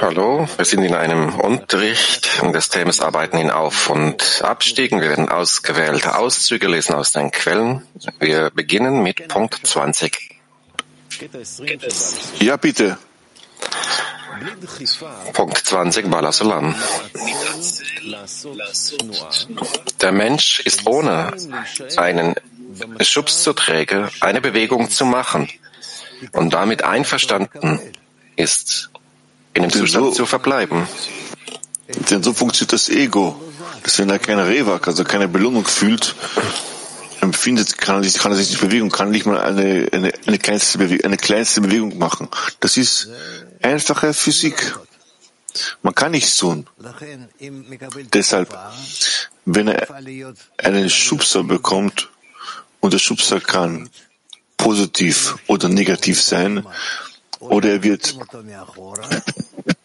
Hallo, wir sind in einem Unterricht des Themas Arbeiten in Auf- und Abstiegen. Wir werden ausgewählte Auszüge lesen aus den Quellen. Wir beginnen mit Punkt 20. Ja, bitte. Punkt 20, Balasalam. Der Mensch ist ohne einen Schubs zu träge, eine Bewegung zu machen und damit einverstanden ist, in dem Zustand so, zu verbleiben. Denn so funktioniert das Ego, dass wenn er keine Rewak, also keine Belohnung fühlt, empfindet, kann er sich, kann er sich nicht bewegen, kann nicht mal eine, eine, eine, kleinste Bewegung, eine kleinste Bewegung machen. Das ist einfache Physik. Man kann nichts tun. Deshalb, wenn er einen Schubser bekommt, und der Schubser kann positiv oder negativ sein, oder er wird,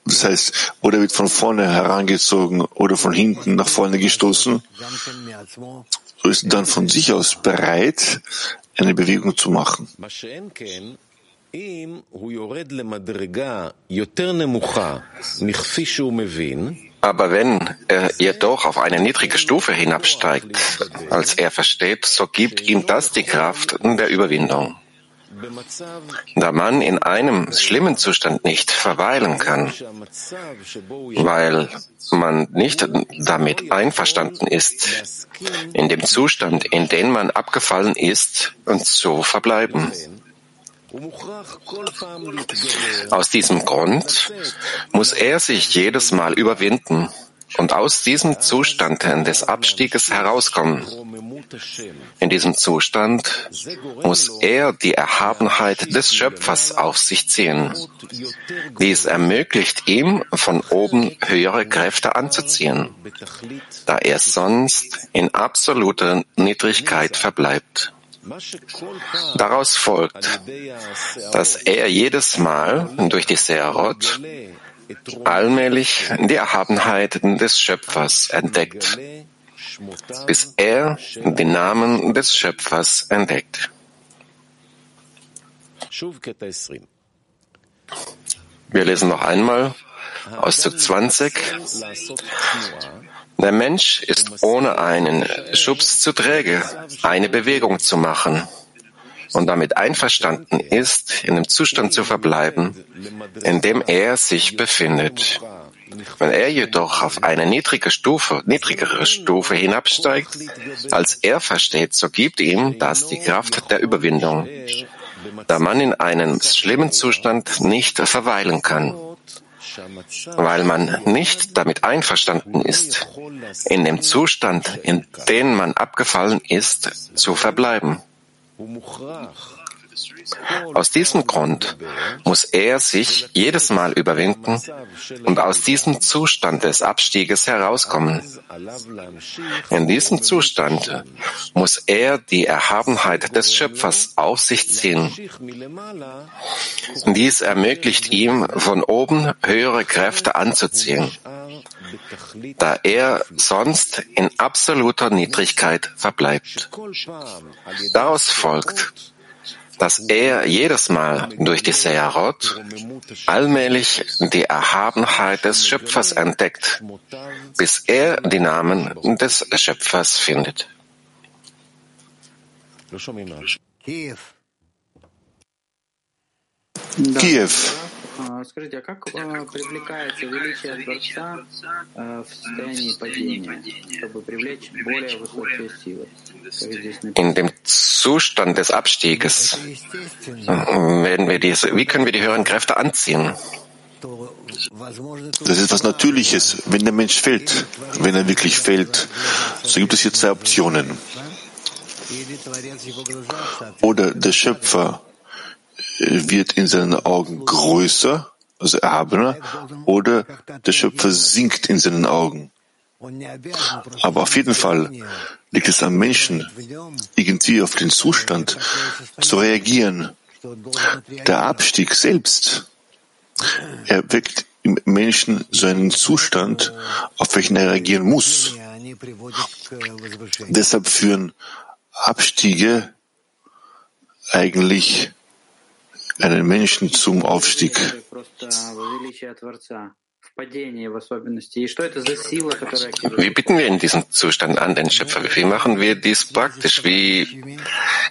das heißt, oder er wird von vorne herangezogen oder von hinten nach vorne gestoßen, so ist dann von sich aus bereit, eine Bewegung zu machen. Aber wenn er jedoch auf eine niedrige Stufe hinabsteigt, als er versteht, so gibt ihm das die Kraft der Überwindung. Da man in einem schlimmen Zustand nicht verweilen kann, weil man nicht damit einverstanden ist, in dem Zustand, in den man abgefallen ist, zu verbleiben. Aus diesem Grund muss er sich jedes Mal überwinden und aus diesem Zustand des Abstieges herauskommen. In diesem Zustand muss er die Erhabenheit des Schöpfers auf sich ziehen. Dies ermöglicht ihm, von oben höhere Kräfte anzuziehen, da er sonst in absoluter Niedrigkeit verbleibt. Daraus folgt, dass er jedes Mal durch die Seerot allmählich die Erhabenheit des Schöpfers entdeckt, bis er den Namen des Schöpfers entdeckt. Wir lesen noch einmal Auszug 20. Der Mensch ist ohne einen Schubs zu träge, eine Bewegung zu machen und damit einverstanden ist, in dem Zustand zu verbleiben, in dem er sich befindet. Wenn er jedoch auf eine niedrige Stufe, niedrigere Stufe hinabsteigt, als er versteht, so gibt ihm das die Kraft der Überwindung, da man in einem schlimmen Zustand nicht verweilen kann weil man nicht damit einverstanden ist, in dem Zustand, in den man abgefallen ist, zu verbleiben. Aus diesem Grund muss er sich jedes Mal überwinden und aus diesem Zustand des Abstieges herauskommen. In diesem Zustand muss er die Erhabenheit des Schöpfers auf sich ziehen. Dies ermöglicht ihm, von oben höhere Kräfte anzuziehen, da er sonst in absoluter Niedrigkeit verbleibt. Daraus folgt, dass er jedes Mal durch die Seherot allmählich die Erhabenheit des Schöpfers entdeckt, bis er die Namen des Schöpfers findet. Kiew. Скажите, а как привлекается величие Творца в состоянии падения, чтобы привлечь более высокие силы? In dem Zustand des Abstieges werden wir diese, wie können wir die höheren Kräfte anziehen? Das ist was Natürliches. Wenn der Mensch fällt, wenn er wirklich fällt, so gibt es hier zwei Optionen. Oder der Schöpfer wird in seinen Augen größer, also erhabener, oder der Schöpfer sinkt in seinen Augen. Aber auf jeden Fall liegt es am Menschen, irgendwie auf den Zustand zu reagieren. Der Abstieg selbst erweckt im Menschen so einen Zustand, auf welchen er reagieren muss. Deshalb führen Abstiege eigentlich einen Menschen zum Aufstieg. Wie bitten wir in diesem Zustand an den Schöpfer? Wie machen wir dies praktisch? Wie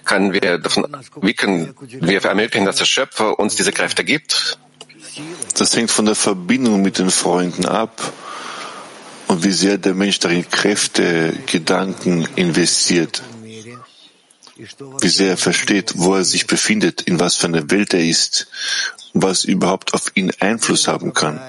können wir davon, wie können wir ermöglichen, dass der Schöpfer uns diese Kräfte gibt? Das hängt von der Verbindung mit den Freunden ab und wie sehr der Mensch darin Kräfte, Gedanken investiert. Wie sehr er versteht, wo er sich befindet, in was für einer Welt er ist und was überhaupt auf ihn Einfluss haben kann.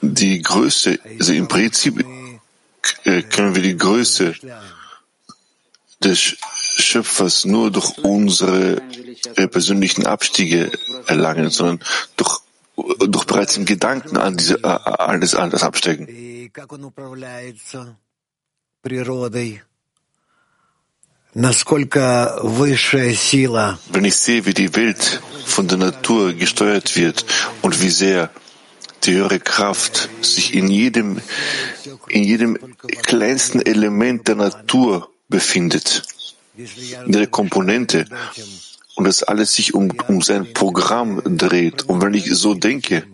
Die Größe, also im Prinzip äh, können wir die Größe des Schöpfers nur durch unsere äh, persönlichen Abstiege erlangen, sondern durch, durch bereits im Gedanken an diese, äh, alles anders absteigen. Wenn ich sehe, wie die Welt von der Natur gesteuert wird und wie sehr die höhere Kraft sich in jedem, in jedem kleinsten Element der Natur befindet, in der Komponente, und das alles sich um, um sein Programm dreht. Und wenn ich so denke,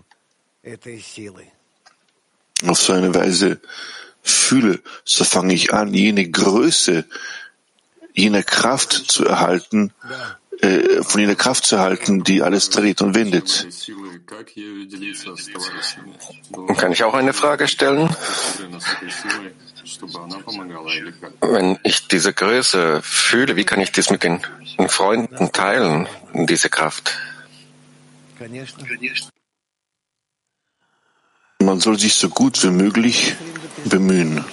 auf so eine Weise fühle, so fange ich an, jene Größe jener Kraft zu erhalten, äh, von jener Kraft zu erhalten, die alles dreht und wendet. Kann ich auch eine Frage stellen? Wenn ich diese Größe fühle, wie kann ich das mit den Freunden teilen, diese Kraft? Man soll sich so gut wie möglich bemühen.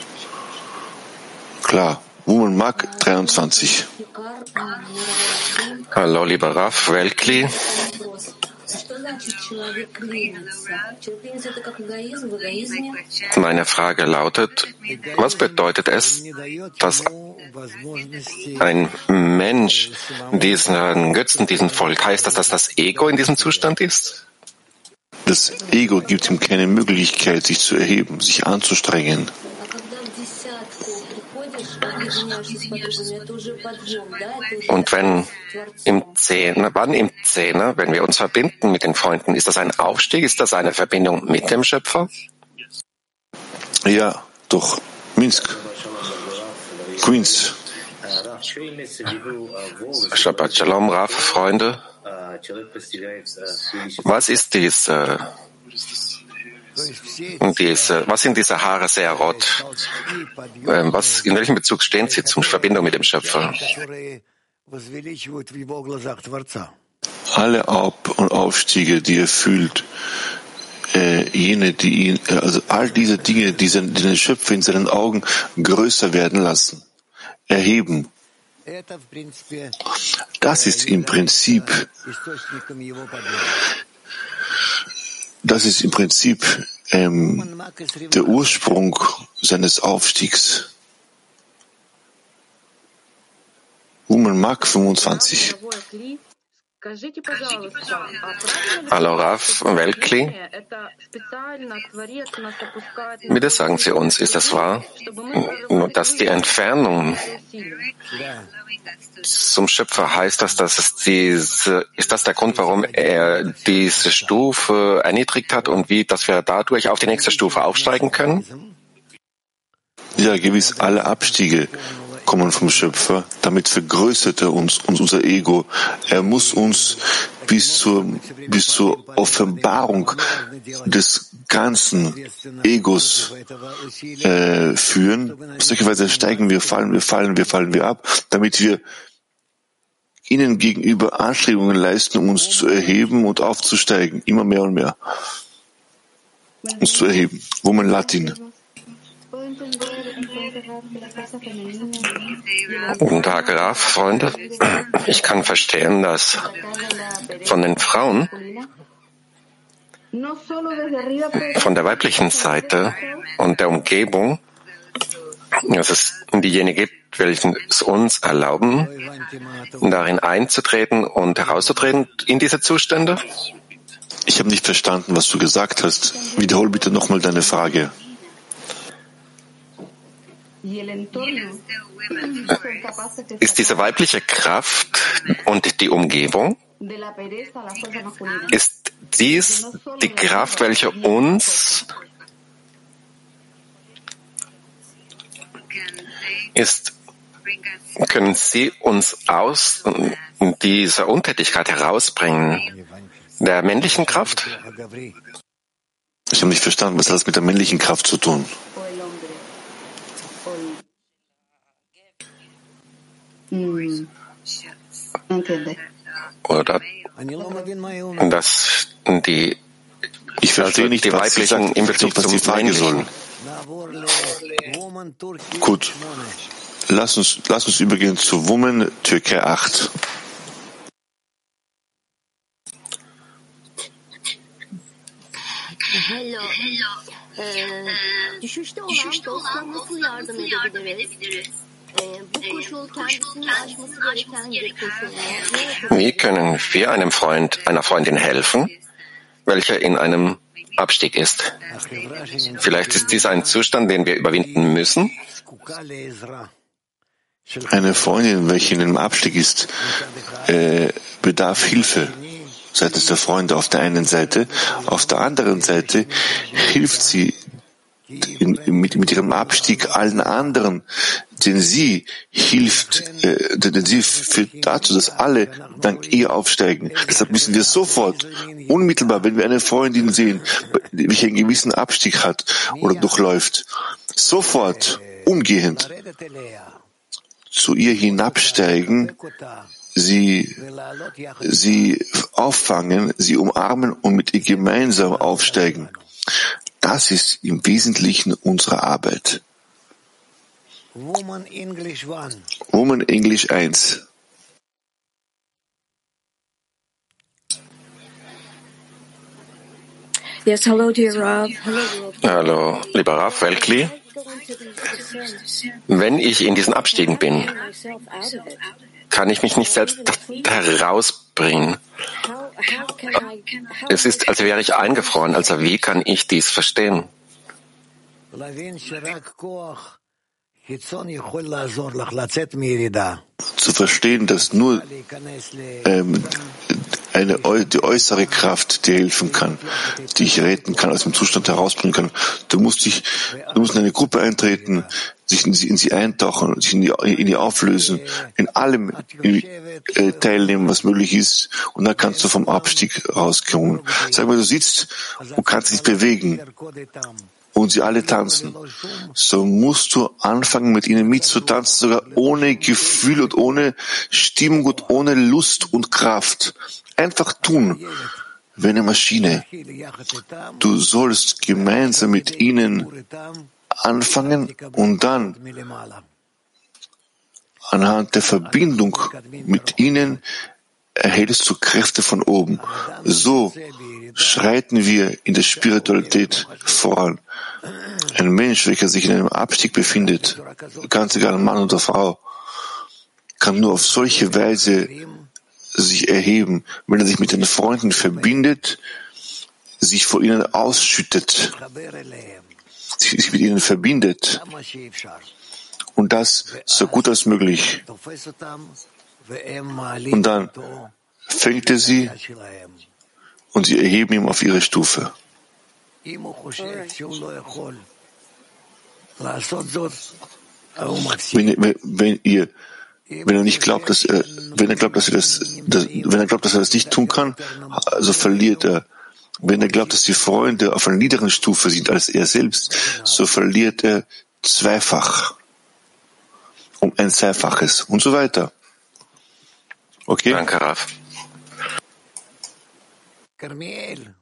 Klar. Woman Mark 23. Hallo, lieber Raf Welkli. Meine Frage lautet, was bedeutet es, dass ein Mensch diesen Götzen, diesen folgt? Heißt das, dass das Ego in diesem Zustand ist? Das Ego gibt ihm keine Möglichkeit, sich zu erheben, sich anzustrengen. Und wenn im Zehner, wann im Zehner, wenn wir uns verbinden mit den Freunden, ist das ein Aufstieg? Ist das eine Verbindung mit dem Schöpfer? Ja, doch. Minsk. Queens. Shabbat Shalom, Raf, Freunde. Was ist dies? Äh, diese, was sind diese Haare sehr rot? Ähm, was, in welchem Bezug stehen sie zum Verbindung mit dem Schöpfer? Alle Ab- und Aufstiege, die er fühlt, äh, jene, die ihn, äh, also all diese Dinge, die, die den Schöpfer in seinen Augen größer werden lassen, erheben. Das ist im Prinzip das ist im Prinzip ähm, der Ursprung seines Aufstiegs. Woman Mark 25. Hallo Raf Welkli. Bitte sagen Sie uns, ist das wahr, dass die Entfernung zum Schöpfer heißt das, dass es diese, ist das der Grund, warum er diese Stufe erniedrigt hat und wie, dass wir dadurch auf die nächste Stufe aufsteigen können? Ja, gewiss, alle Abstiege kommen vom Schöpfer. Damit vergrößert er uns, uns unser Ego. Er muss uns bis zur, bis zur Offenbarung des ganzen Egos äh, führen. Auf solche Weise steigen wir, fallen wir, fallen wir, fallen wir ab, damit wir ihnen gegenüber Anstrengungen leisten, um uns zu erheben und aufzusteigen, immer mehr und mehr. Uns zu erheben. Woman Latin. Guten Tag, Graf, Freunde. Ich kann verstehen, dass von den Frauen, von der weiblichen Seite und der Umgebung, dass es diejenigen gibt, welche es uns erlauben, darin einzutreten und herauszutreten in diese Zustände? Ich habe nicht verstanden, was du gesagt hast. Wiederhol bitte nochmal deine Frage. Ist diese weibliche Kraft und die Umgebung, ist dies die Kraft, welche uns ist, können Sie uns aus dieser Untätigkeit herausbringen, der männlichen Kraft? Ich habe nicht verstanden, was hat das mit der männlichen Kraft zu tun? Oder dass die ich verstehe also nicht, die weiblichen in Bezug was die Frage soll. Gut. Lass uns, lass uns übergehen zu Woman Türkei 8. Hello. Ee, düşüşte olan dostluğa nasıl yardım edebiliriz? Wie können wir einem Freund, einer Freundin helfen, welcher in einem Abstieg ist? Vielleicht ist dies ein Zustand, den wir überwinden müssen. Eine Freundin, welche in einem Abstieg ist, äh, bedarf Hilfe seitens der Freunde auf der einen Seite. Auf der anderen Seite hilft sie mit, mit ihrem Abstieg allen anderen, denn sie hilft, äh, denn sie führt dazu, dass alle dank ihr aufsteigen. Deshalb müssen wir sofort, unmittelbar, wenn wir eine Freundin sehen, welche einen gewissen Abstieg hat oder durchläuft, sofort, umgehend zu ihr hinabsteigen, sie, sie auffangen, sie umarmen und mit ihr gemeinsam aufsteigen. Das ist im Wesentlichen unsere Arbeit. Woman English 1. Woman English 1. Yes, hello, dear Rav. Hallo, lieber Rav Welkli. Wenn ich in diesen Abstiegen bin, kann ich mich nicht selbst herausbringen. Es ist, als wäre ich eingefroren. Also wie kann ich dies verstehen? Zu verstehen, dass nur ähm, eine, die äußere Kraft dir helfen kann, dich retten kann, aus dem Zustand herausbringen kann. Du musst dich, du musst in eine Gruppe eintreten, sich in sie, in sie eintauchen, sich in die, in die auflösen, in allem in, äh, teilnehmen, was möglich ist, und dann kannst du vom Abstieg rauskommen. Sag mal, du sitzt und kannst dich bewegen und sie alle tanzen, so musst du anfangen, mit ihnen mitzutanzen, sogar ohne Gefühl und ohne Stimmung und ohne Lust und Kraft. Einfach tun, wie eine Maschine. Du sollst gemeinsam mit ihnen anfangen und dann anhand der Verbindung mit ihnen erhältst du Kräfte von oben. So schreiten wir in der Spiritualität voran. Ein Mensch, welcher sich in einem Abstieg befindet, ganz egal Mann oder Frau, kann nur auf solche Weise sich erheben, wenn er sich mit den Freunden verbindet, sich vor ihnen ausschüttet, sich mit ihnen verbindet und das so gut als möglich. Und dann fängt er sie und sie erheben ihn auf ihre Stufe. Wenn, wenn ihr wenn er nicht glaubt, dass er, wenn er glaubt, dass er das, dass, wenn er glaubt, dass er das nicht tun kann, also verliert er. Wenn er glaubt, dass die Freunde auf einer niederen Stufe sind als er selbst, so verliert er zweifach. Um ein Zweifaches und so weiter. Okay? Danke, Raf. Carmiel.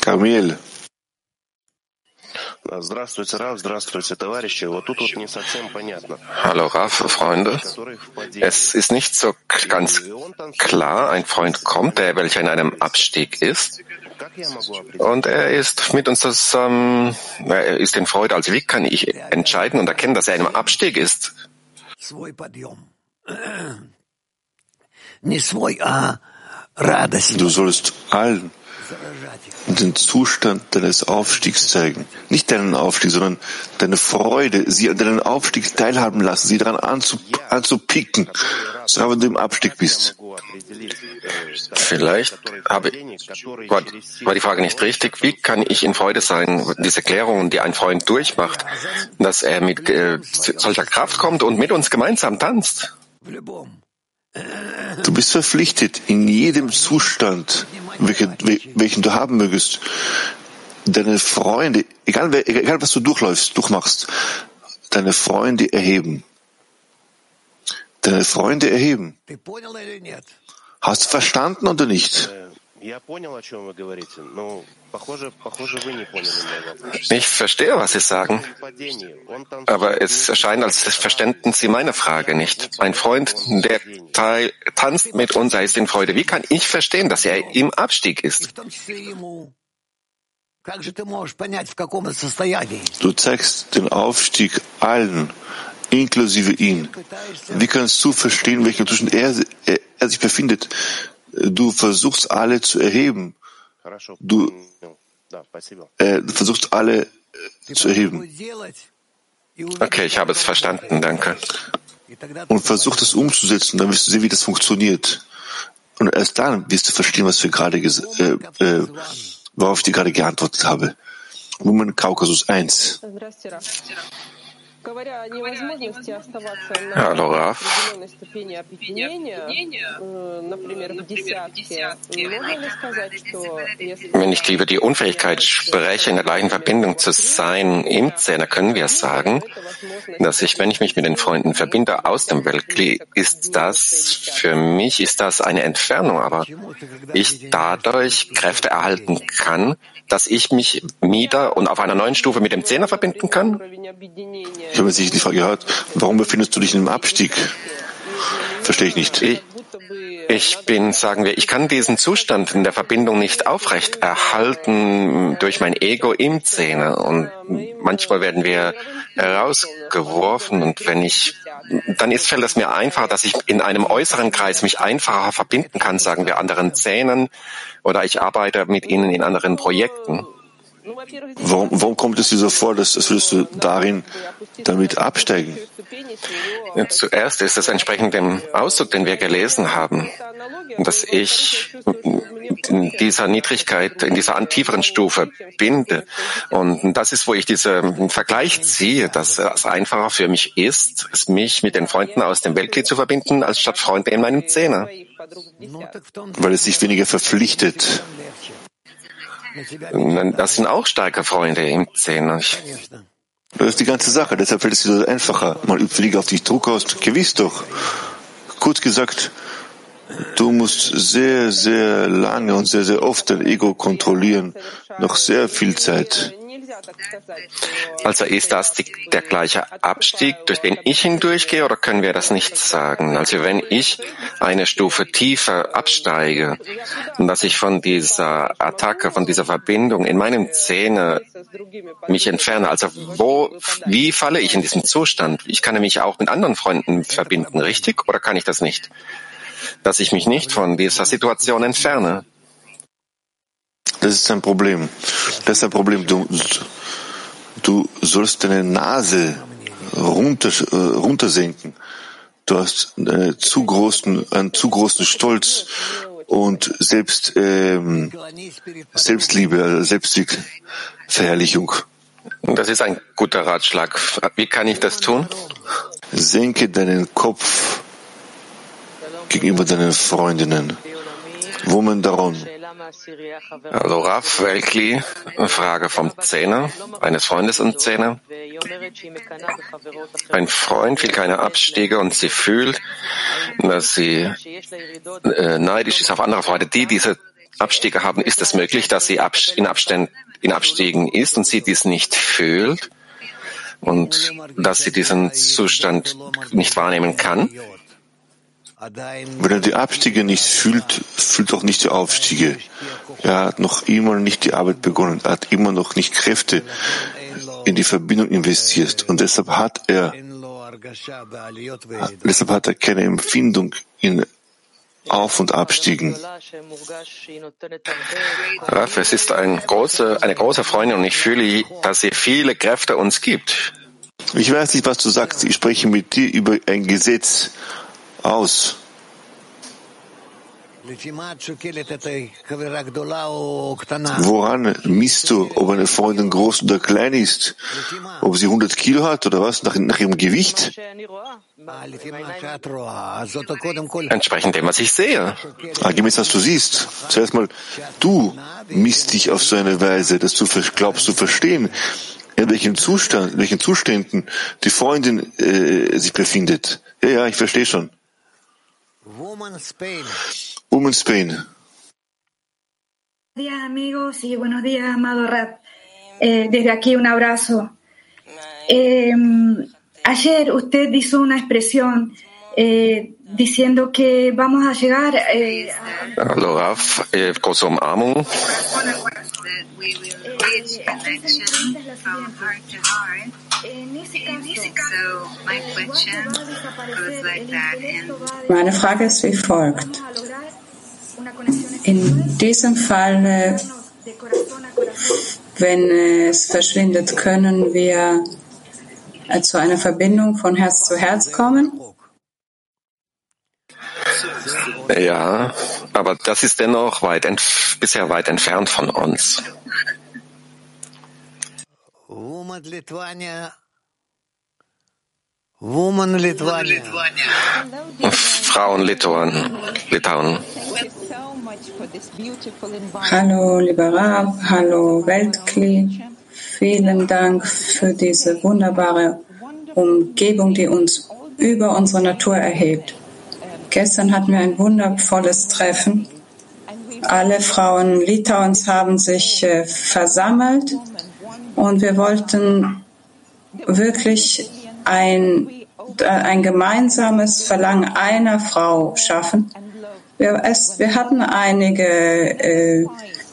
Carmiel. Hallo Raf, Freunde. Es ist nicht so ganz klar, ein Freund kommt, der welcher in einem Abstieg ist. Und er ist mit uns zusammen, er ist in Freude. Also wie kann ich entscheiden und erkennen, dass er in einem Abstieg ist? Du sollst allen den Zustand deines Aufstiegs zeigen. Nicht deinen Aufstieg, sondern deine Freude, sie an deinem Aufstieg teilhaben lassen, sie daran anzupicken, so wenn du im Abstieg bist. Vielleicht habe, war, war die Frage nicht richtig. Wie kann ich in Freude sein? Diese Klärung, die ein Freund durchmacht, dass er mit äh, solcher Kraft kommt und mit uns gemeinsam tanzt. Du bist verpflichtet, in jedem Zustand, welchen, welchen du haben mögest, deine Freunde, egal, egal was du durchläufst, durchmachst, deine Freunde erheben. Deine Freunde erheben. Hast du verstanden oder nicht? Ich verstehe, was Sie sagen, aber es erscheint, als verständen Sie meine Frage nicht. Ein Freund, der teil, tanzt mit uns, er ist in Freude. Wie kann ich verstehen, dass er im Abstieg ist? Du zeigst den Aufstieg allen, inklusive ihn. Wie kannst du verstehen, welchen Zustand er, er, er sich befindet? Du versuchst alle zu erheben. Du äh, versuchst alle äh, zu erheben. Okay, ich habe es verstanden, danke. Und versuch das umzusetzen, dann wirst du sehen, wie das funktioniert. Und erst dann wirst du verstehen, was wir gerade, äh, äh, worauf ich dir gerade geantwortet habe. Woman Kaukasus 1. Hallo Raf. Wenn ich über die Unfähigkeit spreche, in der gleichen Verbindung zu sein im Zehner, können wir sagen, dass ich, wenn ich mich mit den Freunden verbinde aus dem Weltkli, ist das, für mich ist das eine Entfernung, aber ich dadurch Kräfte erhalten kann, dass ich mich wieder und auf einer neuen Stufe mit dem Zehner verbinden kann? Ich habe sich die Frage gehört, warum befindest du dich in einem Abstieg? Verstehe ich nicht. Ich, ich bin, sagen wir, ich kann diesen Zustand in der Verbindung nicht aufrecht erhalten durch mein Ego im Zehner. Und manchmal werden wir herausgeworfen und wenn ich, dann ist, fällt es mir einfacher, dass ich in einem äußeren Kreis mich einfacher verbinden kann, sagen wir, anderen Zähnen oder ich arbeite mit ihnen in anderen Projekten. Warum, warum kommt es dir so vor, dass, dass würdest du darin damit absteigen? Zuerst ist es entsprechend dem Ausdruck, den wir gelesen haben, dass ich in dieser Niedrigkeit, in dieser tieferen Stufe binde. Und das ist, wo ich diesen Vergleich ziehe, dass es einfacher für mich ist, es mich mit den Freunden aus dem Weltkrieg zu verbinden, als statt Freunde in meinem Zehner. Weil es sich weniger verpflichtet. Das sind auch starke Freunde im Zehner. Das ist die ganze Sache. Deshalb fällt es dir so einfacher. Man übt weniger auf dich Druck aus. Gewiss doch. Kurz gesagt, du musst sehr, sehr lange und sehr, sehr oft dein Ego kontrollieren. Noch sehr viel Zeit. Also ist das die, der gleiche Abstieg, durch den ich hindurchgehe, oder können wir das nicht sagen? Also wenn ich eine Stufe tiefer absteige dass ich von dieser Attacke, von dieser Verbindung in meinem Zähne mich entferne, also wo, wie falle ich in diesem Zustand? Ich kann mich auch mit anderen Freunden verbinden, richtig? Oder kann ich das nicht? Dass ich mich nicht von dieser Situation entferne. Das ist ein Problem. Das ist ein Problem. Du, du sollst deine Nase runter, äh, runtersenken. Du hast einen zu großen, einen zu großen Stolz und Selbst, ähm, Selbstliebe, Selbstverherrlichung. Das ist ein guter Ratschlag. Wie kann ich das tun? Senke deinen Kopf gegenüber deinen Freundinnen. Woman darum. Also Raf Welkli, Frage vom Zehner, eines Freundes und Zehner. Ein Freund will keine Abstiege und sie fühlt, dass sie äh, neidisch ist auf andere Freunde, die diese Abstiege haben. Ist es möglich, dass sie in, Abständen, in Abstiegen ist und sie dies nicht fühlt und dass sie diesen Zustand nicht wahrnehmen kann? Wenn er die Abstiege nicht fühlt, fühlt auch nicht die Aufstiege. Er hat noch immer nicht die Arbeit begonnen. Er hat immer noch nicht Kräfte in die Verbindung investiert. Und deshalb hat er, deshalb hat er keine Empfindung in Auf- und Abstiegen. Raf, es ist ein große, eine große Freundin und ich fühle, dass sie viele Kräfte uns gibt. Ich weiß nicht, was du sagst. Ich spreche mit dir über ein Gesetz aus. Woran misst du, ob eine Freundin groß oder klein ist? Ob sie 100 Kilo hat oder was? Nach, nach ihrem Gewicht? Entsprechend dem, was ich sehe. Ah, gemäß was du siehst. Zuerst mal, du misst dich auf so eine Weise, dass du glaubst zu verstehen, in welchem Zustand, in welchen Zuständen die Freundin äh, sich befindet. Ja, ja, ich verstehe schon. Woman Spain. Woman Spain. Buenos días amigos y buenos días amado Rap. Eh, desde aquí un abrazo. Eh, ayer usted hizo una expresión eh, diciendo que vamos a llegar eh, a... Hallo Raf, äh, große Umarmung. Meine Frage ist wie folgt. In diesem Fall, wenn es verschwindet, können wir zu einer Verbindung von Herz zu Herz kommen? Ja, aber das ist dennoch weit bisher weit entfernt von uns. Woman Lithuania. Woman Lithuania. Frauen Litauen. Litauen. Hallo, lieber Rab, hallo, Weltkli. Vielen Dank für diese wunderbare Umgebung, die uns über unsere Natur erhebt. Gestern hatten wir ein wundervolles Treffen. Alle Frauen Litauens haben sich äh, versammelt und wir wollten wirklich ein, ein gemeinsames Verlangen einer Frau schaffen. Wir, es, wir hatten einige äh,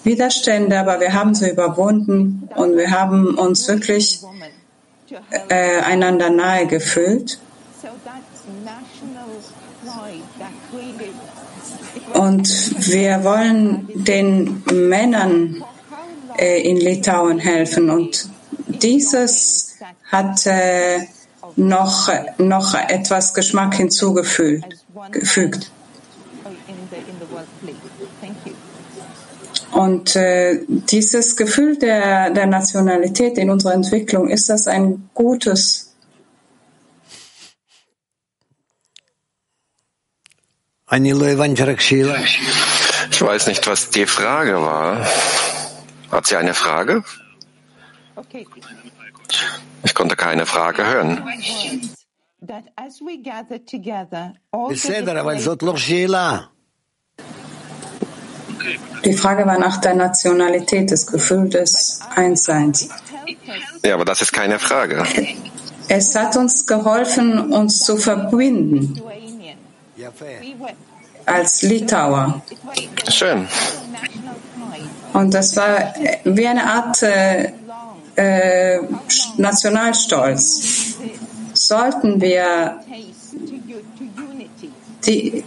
Widerstände, aber wir haben sie überwunden und wir haben uns wirklich äh, einander nahe gefühlt. Und wir wollen den Männern äh, in Litauen helfen. Und dieses hat äh, noch, noch etwas Geschmack hinzugefügt. Und äh, dieses Gefühl der, der Nationalität in unserer Entwicklung, ist das ein gutes Ich weiß nicht, was die Frage war. Hat sie eine Frage? Ich konnte keine Frage hören. Die Frage war nach der Nationalität, das Gefühl des Einsseins. Ja, aber das ist keine Frage. Es hat uns geholfen, uns zu verbinden als Litauer. Schön. Und das war wie eine Art äh, äh, Nationalstolz. Sollten wir die,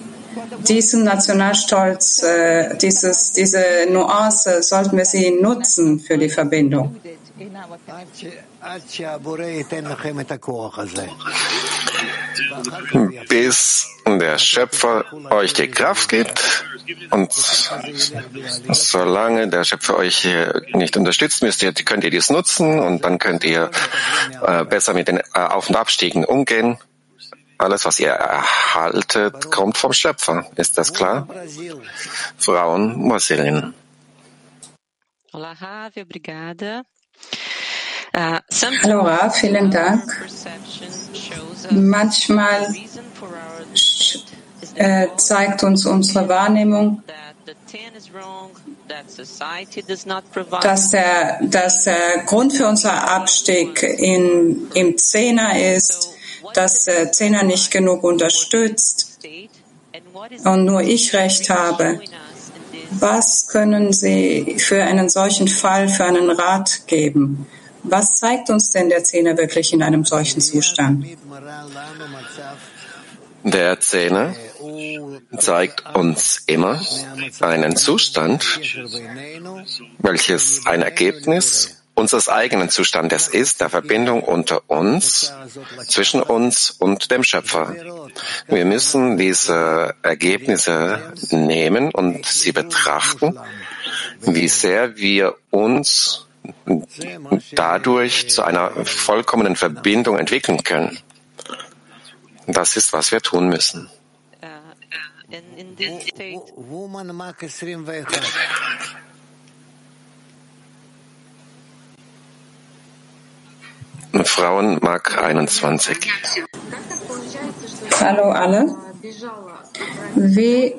diesen Nationalstolz, äh, dieses, diese Nuance, sollten wir sie nutzen für die Verbindung. Bis der Schöpfer euch die Kraft gibt und solange der Schöpfer euch nicht unterstützt, müsst ihr, könnt ihr dies nutzen und dann könnt ihr äh, besser mit den äh, Auf- und Abstiegen umgehen. Alles, was ihr erhaltet, kommt vom Schöpfer. Ist das klar? Frauen, Brasilien. Olá, Ravi, obrigada. Hallo Raf, vielen Dank. Manchmal äh, zeigt uns unsere Wahrnehmung, dass der, dass der Grund für unseren Abstieg in, im Zehner ist, dass der Zehner nicht genug unterstützt und nur ich recht habe. Was können Sie für einen solchen Fall, für einen Rat geben? Was zeigt uns denn der Zehner wirklich in einem solchen Zustand? Der Zehner zeigt uns immer einen Zustand, welches ein Ergebnis unseres eigenen Zustandes ist, der Verbindung unter uns, zwischen uns und dem Schöpfer. Wir müssen diese Ergebnisse nehmen und sie betrachten, wie sehr wir uns dadurch zu einer vollkommenen Verbindung entwickeln können. Das ist, was wir tun müssen. Frauen Mark 21. Hallo alle. Wie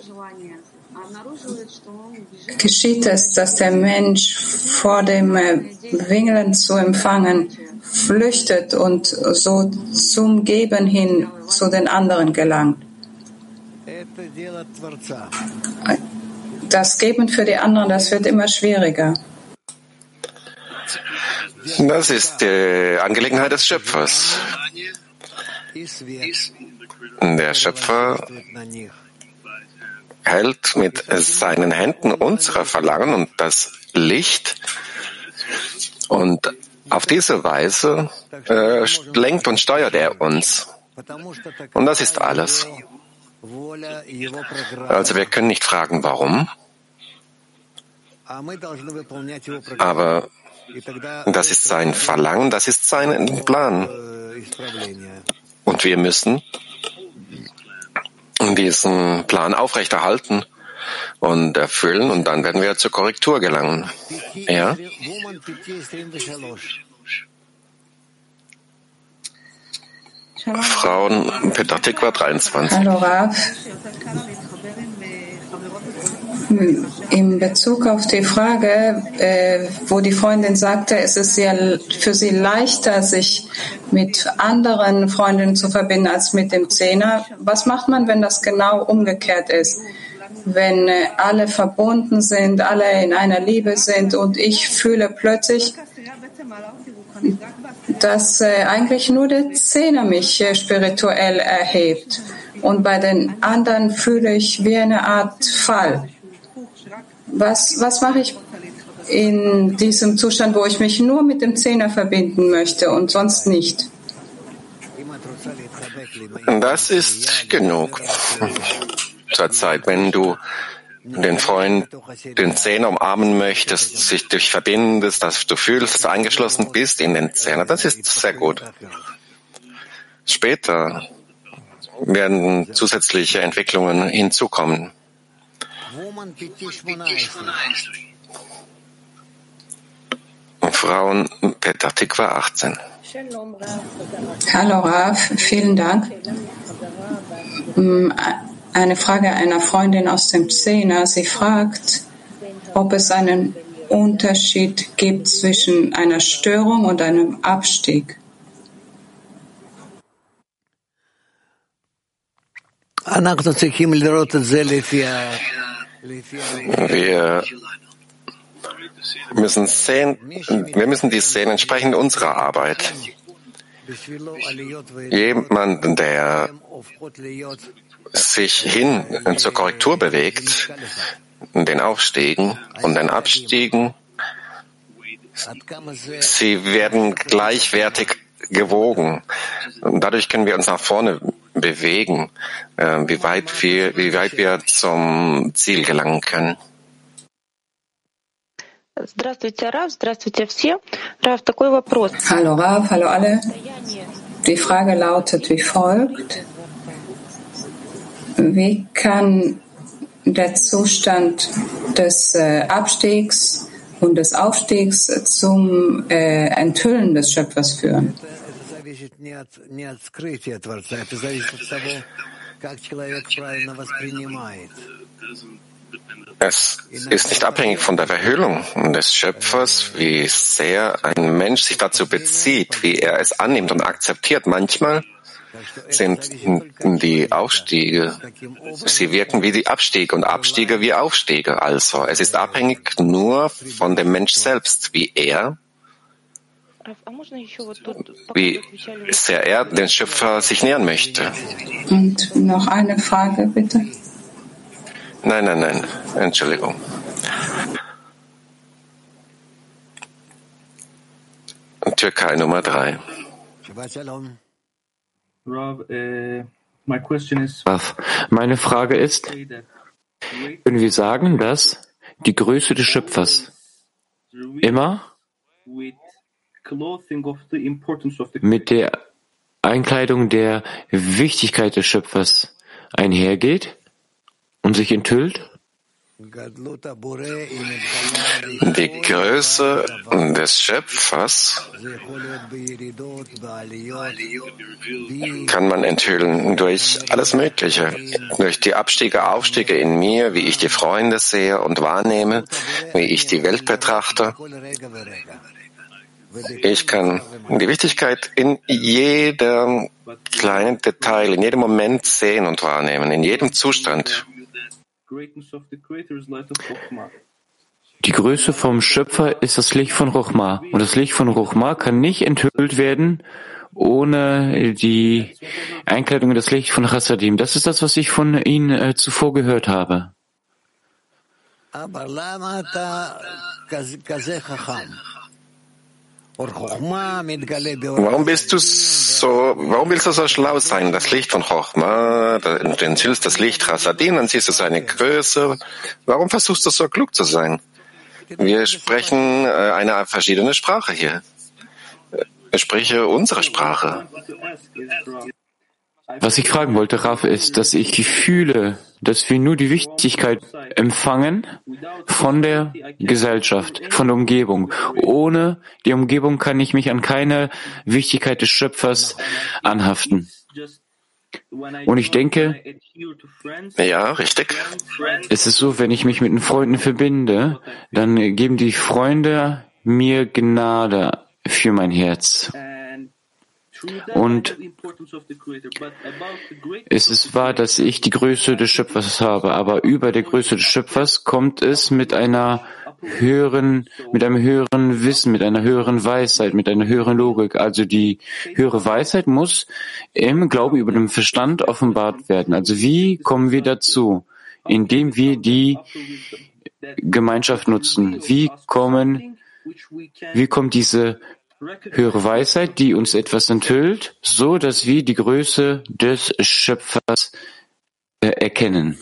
geschieht es, dass der Mensch vor dem äh, Wingeln zu empfangen flüchtet und so zum Geben hin zu den anderen gelangt? Das Geben für die anderen, das wird immer schwieriger. Das ist die Angelegenheit des Schöpfers. Der Schöpfer hält mit seinen Händen unsere Verlangen und das Licht und auf diese Weise äh, lenkt und steuert er uns. Und das ist alles. Also wir können nicht fragen, warum, aber das ist sein Verlangen, das ist sein Plan. Und wir müssen diesen Plan aufrechterhalten und erfüllen und dann werden wir zur Korrektur gelangen. Ja? Frauen Peter Tikva 23. Hallo Rav. In Bezug auf die Frage, äh, wo die Freundin sagte, es ist sehr für sie leichter, sich mit anderen Freundinnen zu verbinden als mit dem Zehner. Was macht man, wenn das genau umgekehrt ist? Wenn äh, alle verbunden sind, alle in einer Liebe sind und ich fühle plötzlich, dass äh, eigentlich nur der Zehner mich äh, spirituell erhebt. Und bei den anderen fühle ich wie eine Art Fall. Was, was mache ich in diesem Zustand, wo ich mich nur mit dem Zehner verbinden möchte und sonst nicht? Das ist genug zur Zeit. Wenn du den Freund, den Zehner umarmen möchtest, sich dich verbindest, dass du fühlst, dass du eingeschlossen bist in den Zehner, das ist sehr gut. Später werden zusätzliche Entwicklungen hinzukommen. Frauen Peter Tikva 18. Hallo Raf, vielen Dank. Mm, eine Frage einer Freundin aus dem Zehner. Sie fragt, ob es einen Unterschied gibt zwischen einer Störung und einem Abstieg. Wir müssen sehen, wir müssen dies sehen entsprechend unserer Arbeit. Jemand, der sich hin zur Korrektur bewegt, den Aufstiegen und den Abstiegen, sie werden gleichwertig gewogen. Dadurch können wir uns nach vorne bewegen, äh, wie weit wir, wie weit wir zum Ziel gelangen können. Здравствуйте, Раф. Здравствуйте все. Раф, такой вопрос. Hallo Raf, hallo alle. Die Frage lautet wie folgt. Wie kann der Zustand des äh, Abstiegs und des Aufstiegs zum äh, Enthüllen des Schöpfers führen? Es ist nicht abhängig von der Verhüllung des Schöpfers, wie sehr ein Mensch sich dazu bezieht, wie er es annimmt und akzeptiert. Manchmal sind die Aufstiege, sie wirken wie die Abstiege und Abstiege wie Aufstiege. Also es ist abhängig nur von dem Mensch selbst, wie er wie sehr er den Schöpfer sich nähern möchte. Und noch eine Frage, bitte. Nein, nein, nein, Entschuldigung. Türkei Nummer drei. Rav, meine Frage ist, können wir sagen, dass die Größe des Schöpfers immer mit der Einkleidung der Wichtigkeit des Schöpfers einhergeht und sich enthüllt? Die Größe des Schöpfers kann man enthüllen durch alles Mögliche, durch die Abstiege, Aufstiege in mir, wie ich die Freunde sehe und wahrnehme, wie ich die Welt betrachte. Ich kann die Wichtigkeit in jedem kleinen Detail, in jedem Moment sehen und wahrnehmen, in jedem Zustand. Die Größe vom Schöpfer ist das Licht von Rochma. Und das Licht von Rochma kann nicht enthüllt werden ohne die Einkleidung in das Licht von Chassadim. Das ist das, was ich von Ihnen äh, zuvor gehört habe. Warum bist du so, warum willst du so schlau sein? Das Licht von Chochma, du enthüllst das Licht Chassadim, dann siehst du seine Größe. Warum versuchst du so klug zu sein? Wir sprechen äh, eine verschiedene Sprache hier. Ich spreche unsere Sprache. Was ich fragen wollte, Raf, ist, dass ich fühle, dass wir nur die Wichtigkeit empfangen von der Gesellschaft, von der Umgebung. Ohne die Umgebung kann ich mich an keine Wichtigkeit des Schöpfers anhaften. Und ich denke, ja, richtig. Es ist so, wenn ich mich mit den Freunden verbinde, dann geben die Freunde mir Gnade für mein Herz. Und es ist wahr, dass ich die Größe des Schöpfers habe, aber über der Größe des Schöpfers kommt es mit einer höheren, mit einem höheren Wissen, mit einer höheren Weisheit, mit einer höheren Logik. Also die höhere Weisheit muss im Glauben über den Verstand offenbart werden. Also wie kommen wir dazu? Indem wir die Gemeinschaft nutzen. Wie kommen, wie kommt diese höhere Weisheit, die uns etwas enthüllt, so dass wir die Größe des Schöpfers äh, erkennen.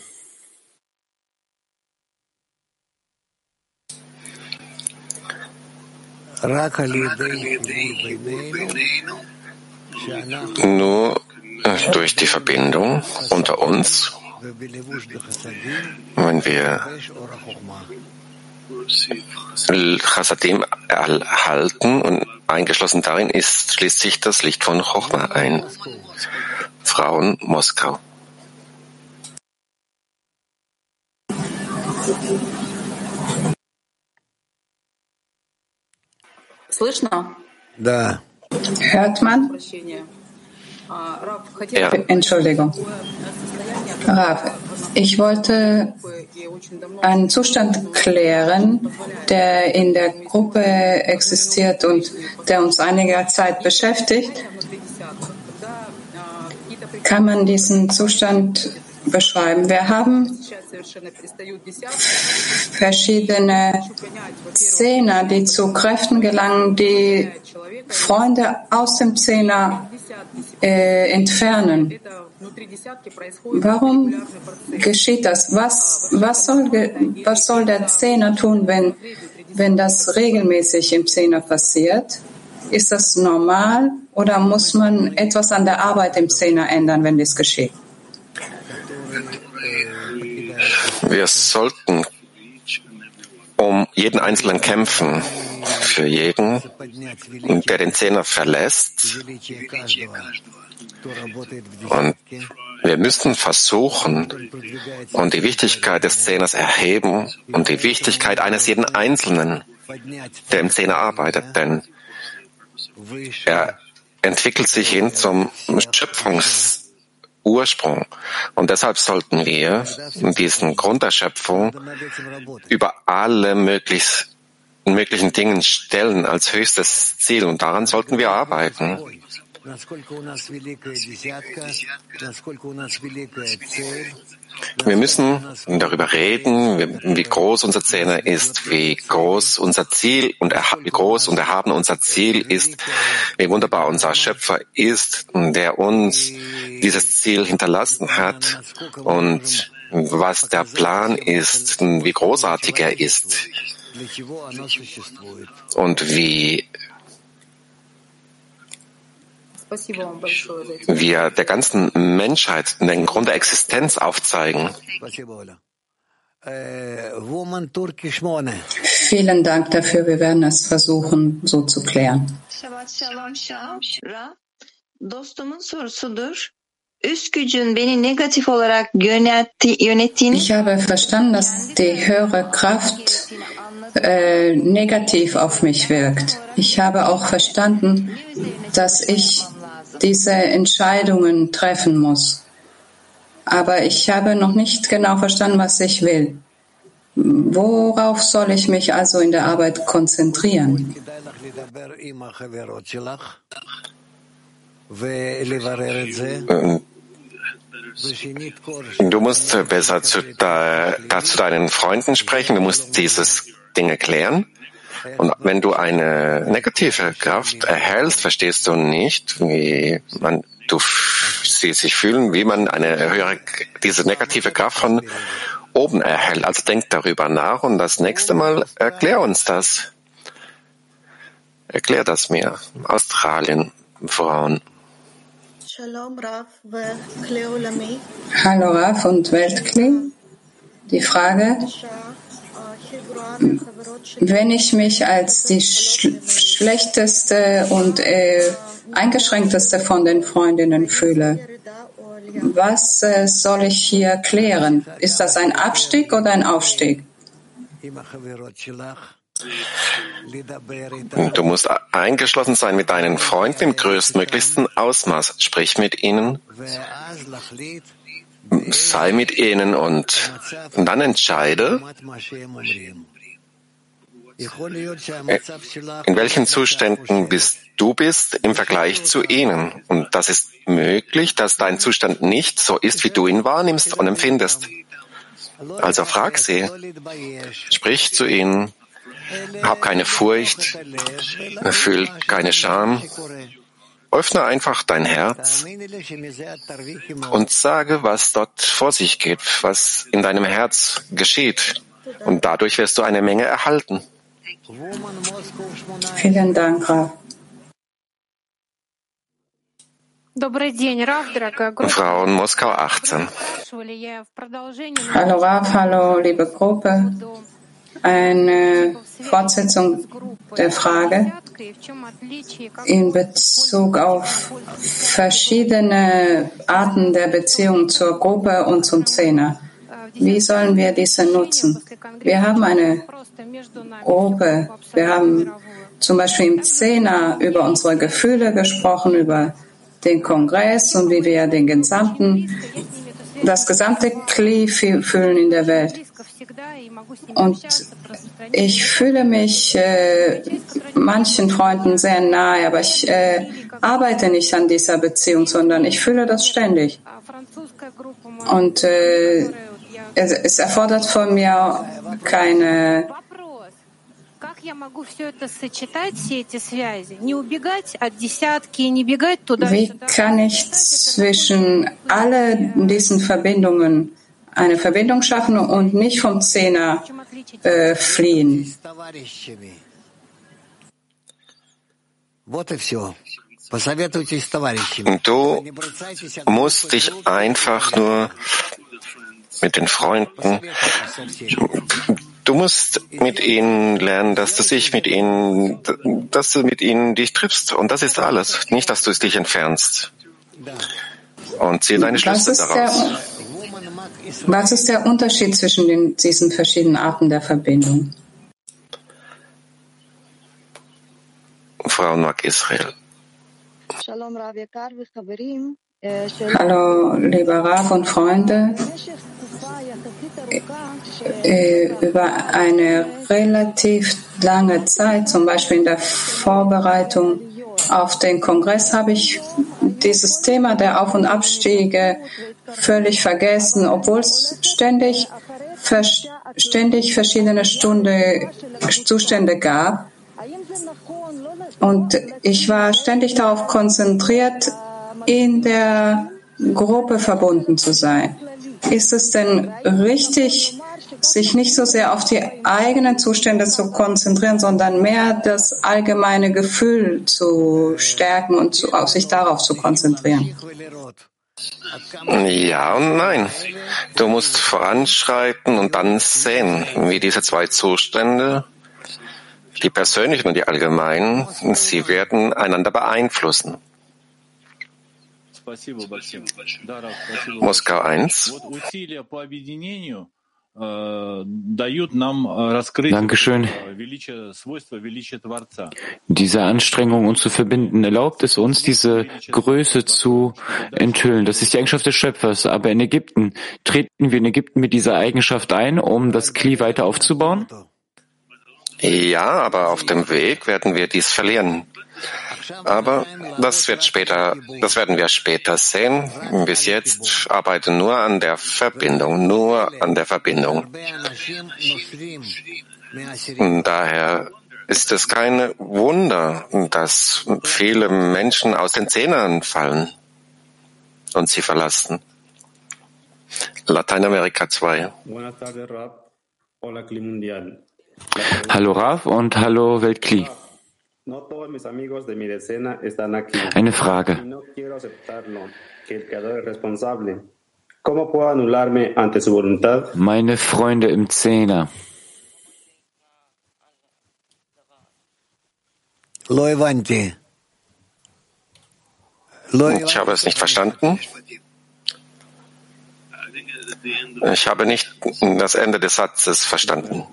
Nur äh, durch die Verbindung unter uns, wenn wir Chasadim erhalten und eingeschlossen darin ist, schließt sich das Licht von Chochma ein. Frauen Moskau. Слышно? Да. Hört man? Ja. Entschuldigung. Ich wollte einen Zustand klären, der in der Gruppe existiert und der uns einige Zeit beschäftigt. Kann man diesen Zustand beschreiben? Wir haben verschiedene Zehner, die zu Kräften gelangen, die Freunde aus dem Zehner äh, entfernen. Warum geschieht das? Was, was, soll, was soll der Zehner tun, wenn, wenn das regelmäßig im Zehner passiert? Ist das normal oder muss man etwas an der Arbeit im Zehner ändern, wenn das geschieht? Wir sollten um jeden Einzelnen kämpfen, für jeden, der den Zehner verlässt. Und wir müssen versuchen und die Wichtigkeit des Zehners erheben und die Wichtigkeit eines jeden Einzelnen, der im Zehner arbeitet, denn er entwickelt sich hin zum Schöpfungs Ursprung. Und deshalb sollten wir diesen Grund der Schöpfung über alle möglichst möglichen Dingen stellen als höchstes Ziel und daran sollten wir arbeiten. Wir müssen darüber reden, wie groß unser Zehner ist, wie groß unser Ziel und wie groß und erhaben unser Ziel ist, wie wunderbar unser Schöpfer ist, der uns dieses Ziel hinterlassen hat und was der Plan ist, wie großartig er ist. Und wie wir der ganzen Menschheit den Grund der Existenz aufzeigen. Vielen Dank dafür. Wir werden es versuchen, so zu klären. Ich habe verstanden, dass die höhere Kraft äh, negativ auf mich wirkt. Ich habe auch verstanden, dass ich diese Entscheidungen treffen muss. Aber ich habe noch nicht genau verstanden, was ich will. Worauf soll ich mich also in der Arbeit konzentrieren? Du musst besser zu, da, da zu deinen Freunden sprechen, du musst dieses Ding erklären. Und wenn du eine negative Kraft erhältst, verstehst du nicht, wie man, du sie sich fühlen, wie man eine höhere, diese negative Kraft von oben erhält. Also denk darüber nach und das nächste Mal erklär uns das. Erklär das mir. Australien, Frauen. Hallo Raf und Weltkli. Die Frage, wenn ich mich als die sch schlechteste und äh, eingeschränkteste von den Freundinnen fühle, was äh, soll ich hier klären? Ist das ein Abstieg oder ein Aufstieg? Du musst eingeschlossen sein mit deinen Freunden im größtmöglichsten Ausmaß. Sprich mit ihnen, sei mit ihnen und dann entscheide, in welchen Zuständen bist du bist im Vergleich zu ihnen. Und das ist möglich, dass dein Zustand nicht so ist, wie du ihn wahrnimmst und empfindest. Also frag sie, sprich zu ihnen, hab keine Furcht, fühl keine Scham, öffne einfach dein Herz und sage, was dort vor sich geht, was in deinem Herz geschieht. Und dadurch wirst du eine Menge erhalten. Vielen Dank, Raf. Frauen Moskau 18. Hallo Raf, hallo liebe Gruppe. Eine Fortsetzung der Frage in Bezug auf verschiedene Arten der Beziehung zur Gruppe und zum Zehner. Wie sollen wir diese nutzen? Wir haben eine Gruppe. Wir haben zum Beispiel im Zehner über unsere Gefühle gesprochen, über den Kongress und wie wir den gesamten, das gesamte Kli fühlen in der Welt. Und ich fühle mich äh, manchen Freunden sehr nahe, aber ich äh, arbeite nicht an dieser Beziehung, sondern ich fühle das ständig. Und äh, es, es erfordert von mir keine wie kann ich zwischen all diesen Verbindungen eine Verbindung schaffen und nicht vom Zehner äh, fliehen? Du musst dich einfach nur mit den Freunden. Du musst mit ihnen lernen, dass du dich mit ihnen, dass du mit ihnen dich triffst. Und das ist alles. Nicht, dass du es dich entfernst. Und zieh deine Schlüsse daraus. Der, was ist der Unterschied zwischen den, diesen verschiedenen Arten der Verbindung? Frau Noak Israel. Hallo, lieber Rav und Freunde. äh, über eine relativ lange Zeit, zum Beispiel in der Vorbereitung auf den Kongress, habe ich dieses Thema der Auf- und Abstiege völlig vergessen, obwohl es ständig, ständig verschiedene Stunde, Zustände gab. Und ich war ständig darauf konzentriert, in der Gruppe verbunden zu sein. Ist es denn richtig, sich nicht so sehr auf die eigenen Zustände zu konzentrieren, sondern mehr das allgemeine Gefühl zu stärken und zu, sich darauf zu konzentrieren? Ja und nein. Du musst voranschreiten und dann sehen, wie diese zwei Zustände, die persönlichen und die allgemeinen, sie werden einander beeinflussen. Moskau 1. Dankeschön. Diese Anstrengung, uns zu verbinden, erlaubt es uns, diese Größe zu enthüllen. Das ist die Eigenschaft des Schöpfers. Aber in Ägypten, treten wir in Ägypten mit dieser Eigenschaft ein, um das Kli weiter aufzubauen? Ja, aber auf dem Weg werden wir dies verlieren. Aber das wird später, das werden wir später sehen. Bis jetzt arbeite nur an der Verbindung, nur an der Verbindung. Daher ist es kein Wunder, dass viele Menschen aus den Zehnern fallen und sie verlassen. Lateinamerika 2. Hallo Rav und hallo Weltkli. Eine Frage. Meine Freunde im Zehner. Ich habe es nicht verstanden. Ich habe nicht das Ende des Satzes verstanden.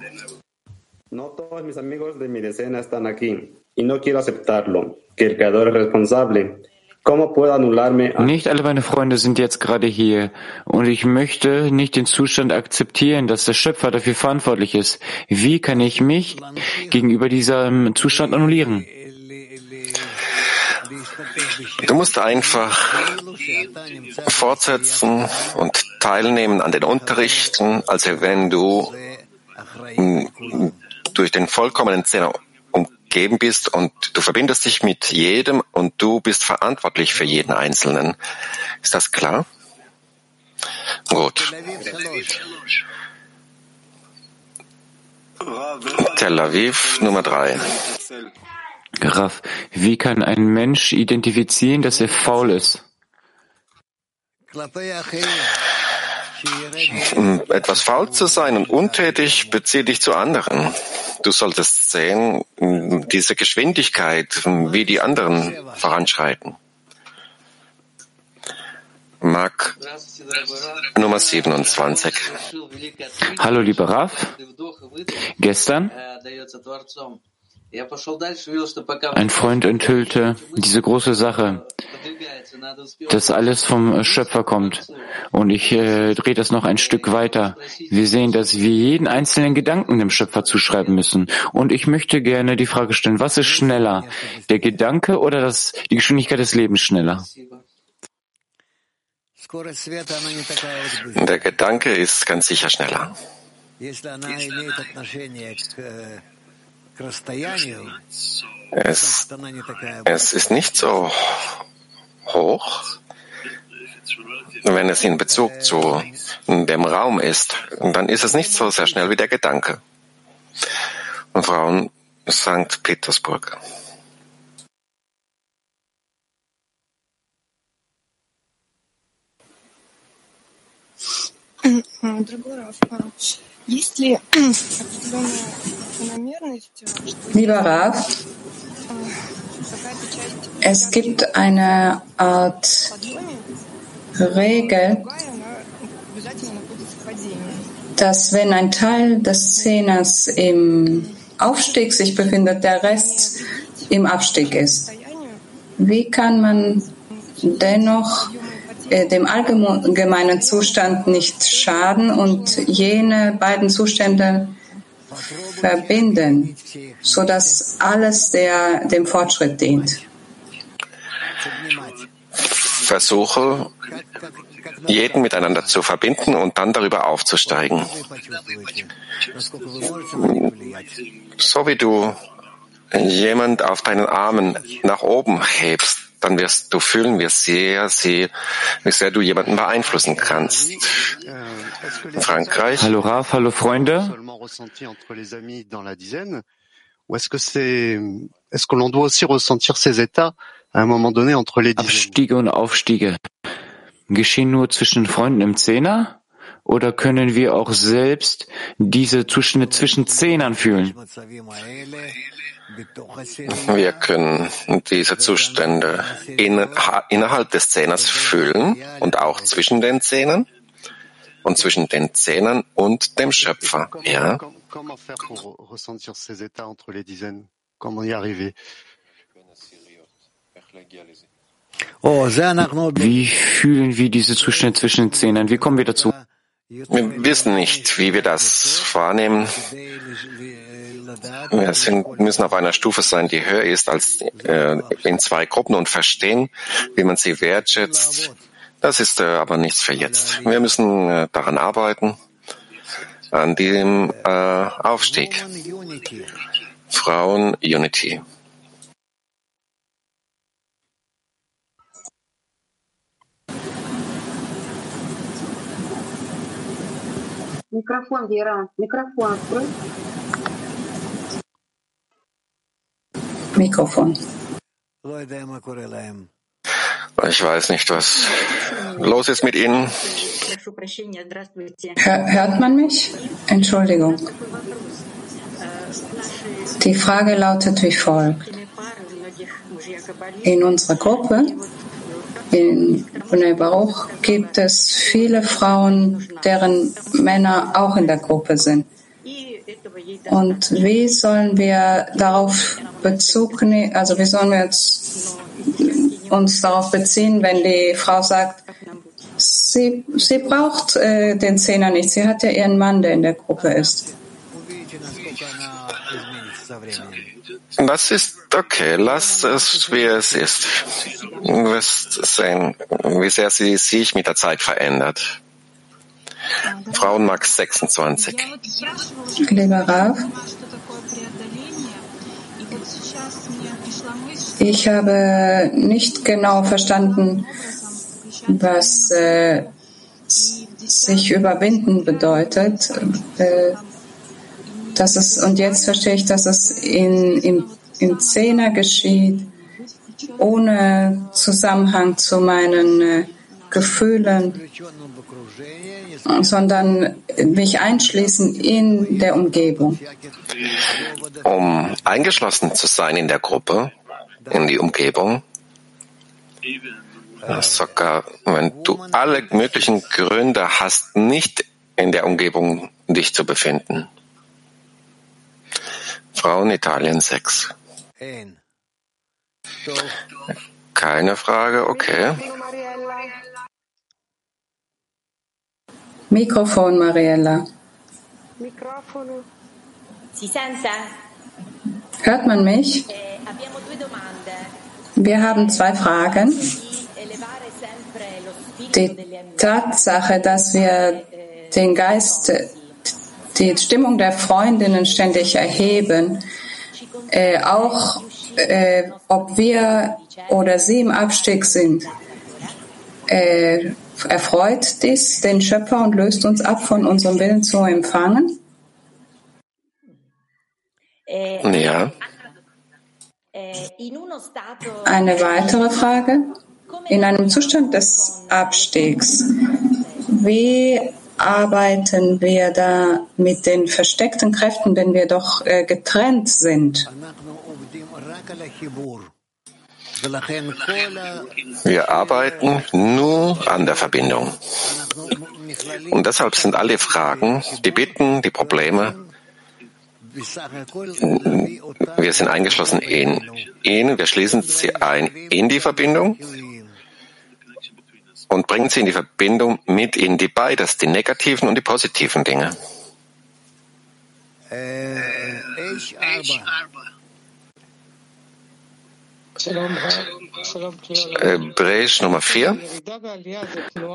No todos mis amigos de mi decena están aquí y no quiero aceptarlo, que el Creador es responsable. ¿Cómo puedo anularme? Nicht alle meine Freunde sind jetzt gerade hier und ich möchte nicht den Zustand akzeptieren, dass der Schöpfer dafür verantwortlich ist. Wie kann ich mich gegenüber diesem Zustand annullieren? Du musst einfach fortsetzen und teilnehmen an den Unterrichten, also wenn du durch den vollkommenen Zehner umgeben bist und du verbindest dich mit jedem und du bist verantwortlich für jeden Einzelnen. Ist das klar? Gut. Tel Aviv Nummer drei. Raff, wie kann ein Mensch identifizieren, dass er faul ist? Etwas faul zu sein und untätig bezieht dich zu anderen. Du solltest sehen, diese Geschwindigkeit, wie die anderen voranschreiten. Mark Nummer 27. Hallo, lieber Raf. Gestern ein Freund enthüllte diese große Sache, dass alles vom Schöpfer kommt. Und ich äh, drehe das noch ein Stück weiter. Wir sehen, dass wir jeden einzelnen Gedanken dem Schöpfer zuschreiben müssen. Und ich möchte gerne die Frage stellen, was ist schneller? Der Gedanke oder das, die Geschwindigkeit des Lebens schneller? Der Gedanke ist ganz sicher schneller. Es, es ist nicht so hoch, wenn es in Bezug zu dem Raum ist. dann ist es nicht so sehr schnell wie der Gedanke. Und Frauen St. Petersburg. Lieber Raf, es gibt eine Art Regel, dass wenn ein Teil des Zehners im Aufstieg sich befindet, der Rest im Abstieg ist. Wie kann man dennoch dem allgemeinen Zustand nicht schaden und jene beiden Zustände verbinden, sodass alles der, dem Fortschritt dient. Versuche, jeden miteinander zu verbinden und dann darüber aufzusteigen. So wie du jemand auf deinen Armen nach oben hebst, dann wirst du fühlen, wie sehr, sehr, wie sehr du jemanden beeinflussen kannst. In Frankreich. Hallo Raf, hallo Freunde. Ou est-ce que c'est, est-ce que l'on doit aussi ressentir ces états à un moment donné entre les Abstiege und Aufstiege geschehen nur zwischen Freunden im Zehner? Oder können wir auch selbst diese Zustände zwischen Zehnern fühlen? Wir können diese Zustände in, innerhalb des Zehners fühlen und auch zwischen den Zehnern und zwischen den Zehnern und dem Schöpfer. Ja. Wie fühlen wir diese Zustände zwischen den Zehnern? Wie kommen wir dazu? Wir wissen nicht, wie wir das wahrnehmen. Wir sind, müssen auf einer Stufe sein, die höher ist als äh, in zwei Gruppen und verstehen, wie man sie wertschätzt. Das ist äh, aber nichts für jetzt. Wir müssen äh, daran arbeiten, an dem äh, Aufstieg. Frauen Unity. Микрофон, Вера. Микрофон открой. Mikrofon. Ich weiß nicht, was los ist mit Ihnen. Hör, hört man mich? Entschuldigung. Die Frage lautet wie folgt. In unserer Gruppe, in Bnei Baruch, gibt es viele Frauen, deren Männer auch in der Gruppe sind. Und wie sollen wir darauf Bezug nehmen, also wie sollen wir uns, darauf beziehen, wenn die Frau sagt, sie, sie braucht äh, den Zehner nicht, sie hat ja ihren Mann, der in der Gruppe ist. Das ist okay, lass es, wie es ist. Du wirst sehen, wie sehr sie sich mit der Zeit verändert. Frauenmax 26. Lieber Rav, ich habe nicht genau verstanden, was äh, sich überwinden bedeutet. Äh, dass es, und jetzt verstehe ich, dass es in, in, in Zehner geschieht, ohne Zusammenhang zu meinen äh, Gefühlen, sondern mich einschließen in der Umgebung. Um eingeschlossen zu sein in der Gruppe, in die Umgebung, sogar wenn du alle möglichen Gründe hast, nicht in der Umgebung dich zu befinden. Frauen Italien 6. Keine Frage, okay. Mikrofon, Mariella. Microfono. Si sente? Hört man mich? Wir haben zwei Fragen. Die Tatsache, dass wir den Geist, die Stimmung der Freundinnen ständig erheben, äh, auch äh, ob wir oder sie im Abstieg sind, äh, erfreut dies den Schöpfer und löst uns ab von unserem Willen zu empfangen? Ja. Eine weitere Frage. In einem Zustand des Abstiegs, wie arbeiten wir da mit den versteckten Kräften, wenn wir doch äh, getrennt sind? Wir arbeiten nur an der Verbindung. Und deshalb sind alle Fragen, die Bitten, die Probleme, wir sind eingeschlossen in ihnen, wir schließen sie ein in die Verbindung und bringen sie in die Verbindung mit ihnen, die beides, die negativen und die positiven Dinge. Äh, ich arbeite. Hebräisch äh, Nummer 4.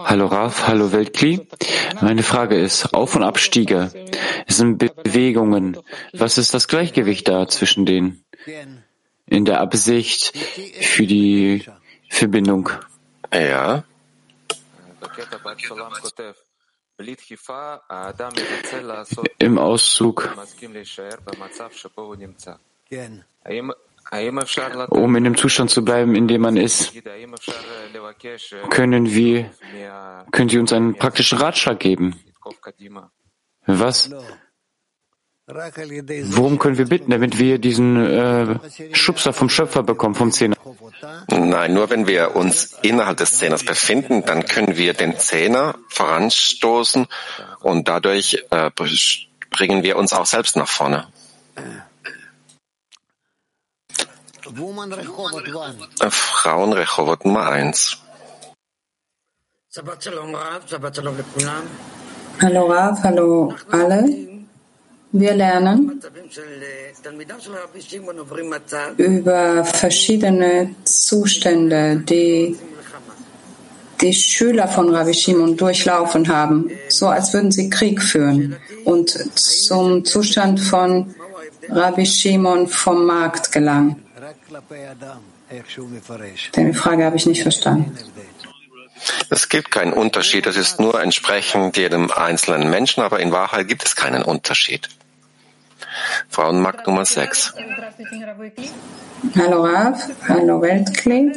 Hallo Raf, hallo Weltkli. Meine Frage ist, Auf- und Abstiege, sind Bewegungen. Was ist das Gleichgewicht da zwischen denen? In der Absicht für die Verbindung. Ja. Im Auszug um in dem Zustand zu bleiben, in dem man ist, können wir, können Sie uns einen praktischen Ratschlag geben? Was? Worum können wir bitten, damit wir diesen äh, Schubser vom Schöpfer bekommen, vom Zehner? Nein, nur wenn wir uns innerhalb des Zehners befinden, dann können wir den Zehner voranstoßen und dadurch äh, bringen wir uns auch selbst nach vorne. Frauen Rechowot Nummer 1. Hallo Rav, hallo alle. Wir lernen über verschiedene Zustände, die die Schüler von Rabbi Shimon durchlaufen haben, so als würden sie Krieg führen. Und zum Zustand von Rabbi Shimon vom Markt gelangen. Die Frage habe ich nicht verstanden. Es gibt keinen Unterschied, es ist nur entsprechend jedem einzelnen Menschen, aber in Wahrheit gibt es keinen Unterschied. Frauenmarkt Nummer 6. Hallo Rav, hallo Weltklee.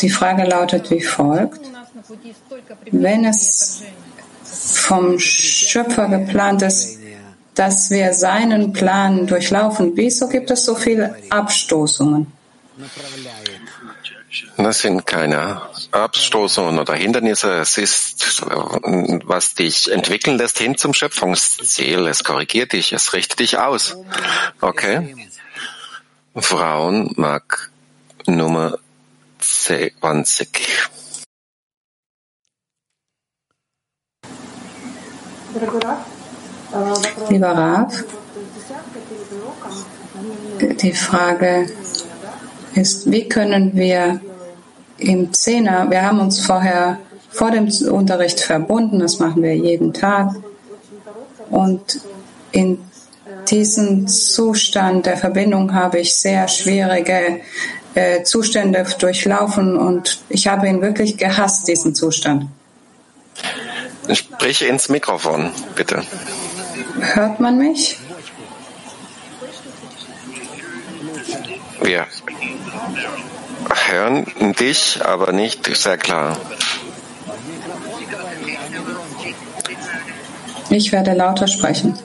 Die Frage lautet wie folgt. Wenn es vom Schöpfer geplant ist, dass wir seinen Plan durchlaufen, wieso gibt es so viele Abstoßungen? Das sind keine Abstoßungen oder Hindernisse. Es ist, was dich entwickeln lässt hin zum Schöpfungsziel. Es korrigiert dich, es richtet dich aus. Okay? Frauen mag Nummer 20. Lieber Rav, die Frage ist, wie können wir im Zehner, wir haben uns vorher vor dem Unterricht verbunden, das machen wir jeden Tag. Und in diesem Zustand der Verbindung habe ich sehr schwierige äh, Zustände durchlaufen und ich habe ihn wirklich gehasst, diesen Zustand. Sprich ins Mikrofon, bitte. Hört man mich? Wir hören dich, aber nicht sehr klar. Ich werde lauter sprechen.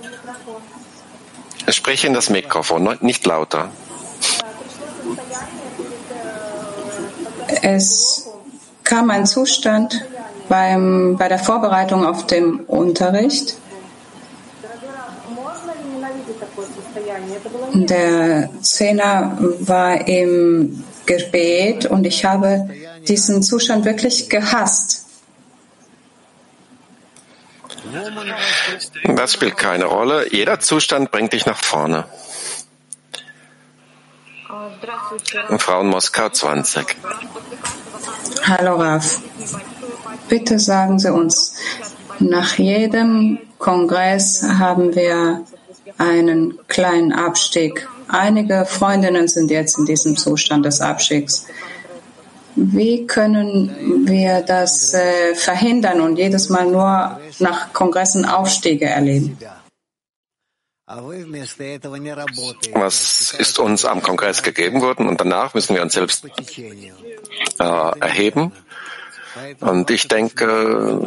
Sprich in das Mikrofon, nicht lauter. Es kam ein Zustand beim, bei der Vorbereitung auf den Unterricht. Der Zehner war im Gebet und ich habe diesen Zustand wirklich gehasst. Das spielt keine Rolle. Jeder Zustand bringt dich nach vorne. Frauen Moskau 20. Hallo Raf. Bitte sagen Sie uns, nach jedem Kongress haben wir einen kleinen Abstieg. Einige Freundinnen sind jetzt in diesem Zustand des Abstiegs. Wie können wir das äh, verhindern und jedes Mal nur nach Kongressen Aufstiege erleben? Was ist uns am Kongress gegeben worden und danach müssen wir uns selbst äh, erheben. Und ich denke,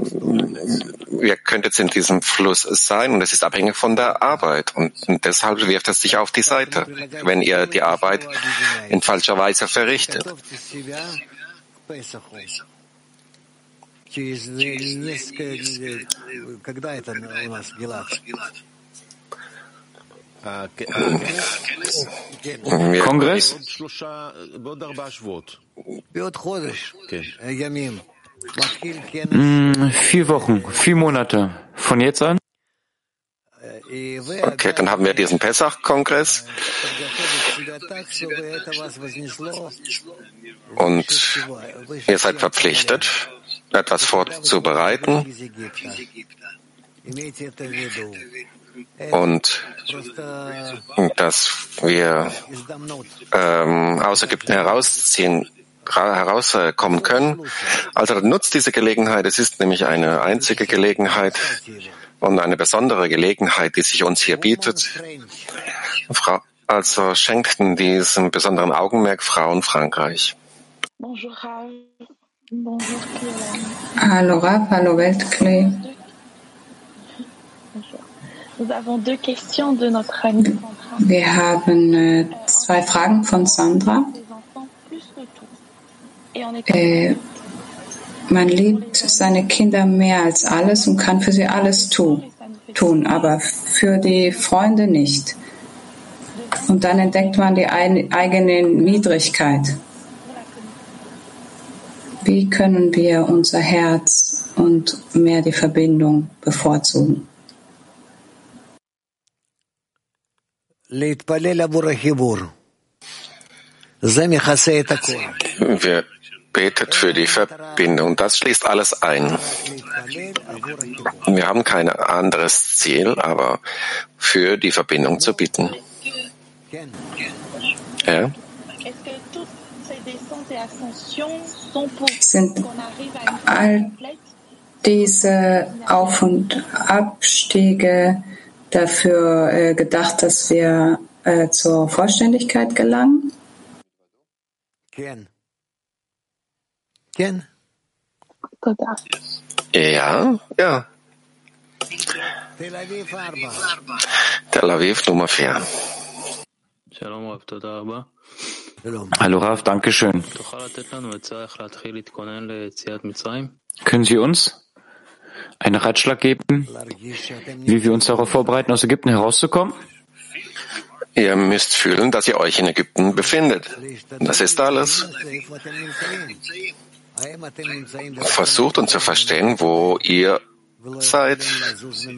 wir könnten jetzt in diesem Fluss sein und es ist abhängig von der Arbeit. Und, und deshalb wirft es sich auf die Seite, wenn ihr die Arbeit in falscher Weise verrichtet. Kongress? Hm, vier Wochen, vier Monate. Von jetzt an? Okay, dann haben wir diesen Pessach-Kongress. Und ihr seid verpflichtet, etwas vorzubereiten und dass wir ähm, aus Ägypten herausziehen, herauskommen können. Also nutzt diese Gelegenheit. Es ist nämlich eine einzige Gelegenheit und eine besondere Gelegenheit, die sich uns hier bietet. Frau, also schenkten diesen besonderen Augenmerk Frauen Frankreich. Hallo Rav, hallo Weltklee. Wir haben äh, zwei Fragen von Sandra. Äh, man liebt seine Kinder mehr als alles und kann für sie alles tu, tun, aber für die Freunde nicht. Und dann entdeckt man die ein, eigene Niedrigkeit. Wie können wir unser Herz und mehr die Verbindung bevorzugen? Wir betet für die Verbindung. Das schließt alles ein. Wir haben kein anderes Ziel, aber für die Verbindung zu bitten. Ja? Sind all diese Auf- und Abstiege dafür äh, gedacht, dass wir äh, zur Vollständigkeit gelangen? Ja, ja. Tel Aviv Nummer 4. Hallo Raf, danke schön. Können Sie uns einen Ratschlag geben, wie wir uns darauf vorbereiten, aus Ägypten herauszukommen? Ihr müsst fühlen, dass ihr euch in Ägypten befindet. Das ist alles. Versucht uns zu verstehen, wo ihr seid.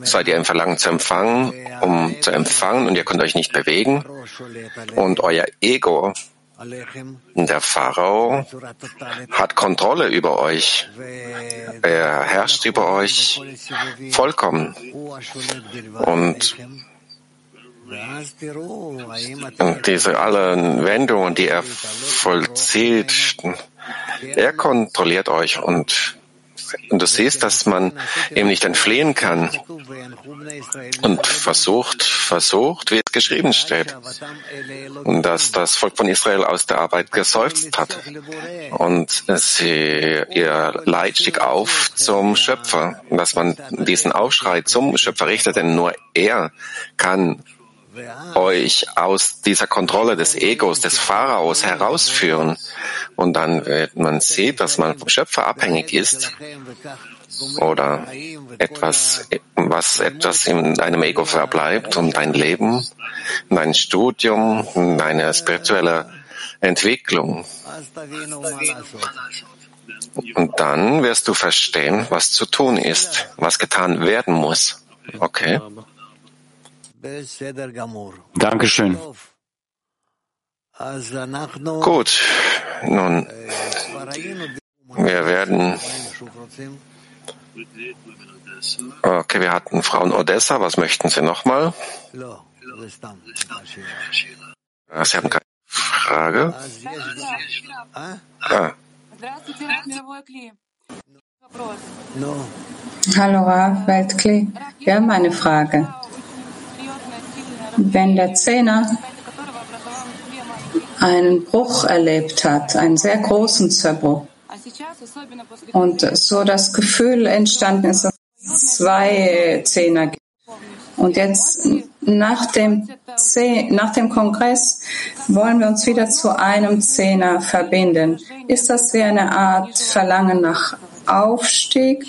Seid ihr im Verlangen zu empfangen, um zu empfangen und ihr könnt euch nicht bewegen. Und euer Ego, der Pharao, hat Kontrolle über euch. Er herrscht über euch vollkommen. Und und diese allen Wendungen, die er vollzieht, er kontrolliert euch und, und du siehst, dass man ihm nicht entfliehen kann. Und versucht, versucht, wie es geschrieben steht, dass das Volk von Israel aus der Arbeit geseufzt hat und sie, ihr Leid stieg auf zum Schöpfer, dass man diesen Aufschrei zum Schöpfer richtet, denn nur er kann euch aus dieser Kontrolle des Egos, des Pharaos herausführen. Und dann wird man sehen, dass man vom Schöpfer abhängig ist oder etwas, was etwas in deinem Ego verbleibt und dein Leben, dein Studium, deine spirituelle Entwicklung. Und dann wirst du verstehen, was zu tun ist, was getan werden muss. Okay? Dankeschön. Gut, nun, wir werden. Okay, wir hatten Frauen Odessa. Was möchten Sie nochmal? Sie haben keine Frage? Ah. Hallo, Rav Weltklee. Wir haben eine Frage. Wenn der Zehner einen Bruch erlebt hat, einen sehr großen Zerbruch, und so das Gefühl entstanden ist, dass es zwei Zehner gibt. Und jetzt nach dem, nach dem Kongress wollen wir uns wieder zu einem Zehner verbinden. Ist das wie eine Art Verlangen nach Aufstieg?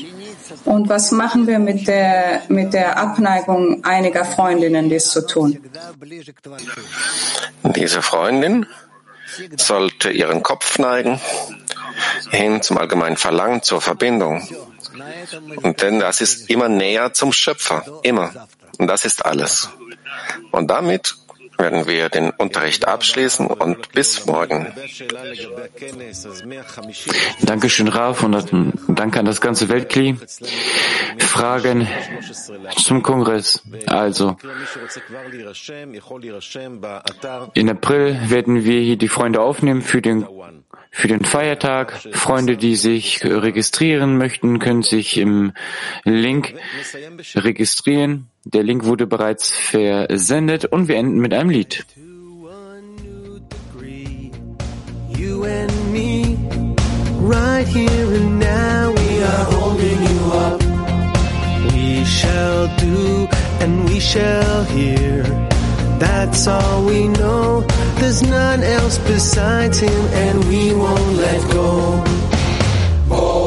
Und was machen wir mit der, mit der Abneigung einiger Freundinnen, dies zu tun? Diese Freundin sollte ihren Kopf neigen hin zum allgemeinen Verlangen, zur Verbindung. Und denn das ist immer näher zum Schöpfer, immer. Und das ist alles. Und damit werden wir den Unterricht abschließen und bis morgen. Dankeschön, Ralf, und danke an das ganze Weltkli. Fragen zum Kongress. Also, in April werden wir hier die Freunde aufnehmen für den für den Feiertag. Freunde, die sich registrieren möchten, können sich im Link registrieren. Der Link wurde bereits versendet und wir enden mit einem Lied. You and me, Right here and now we are holding you up. We shall do and we shall hear. That's all we know. There's none else besides him and we won't let go. Oh.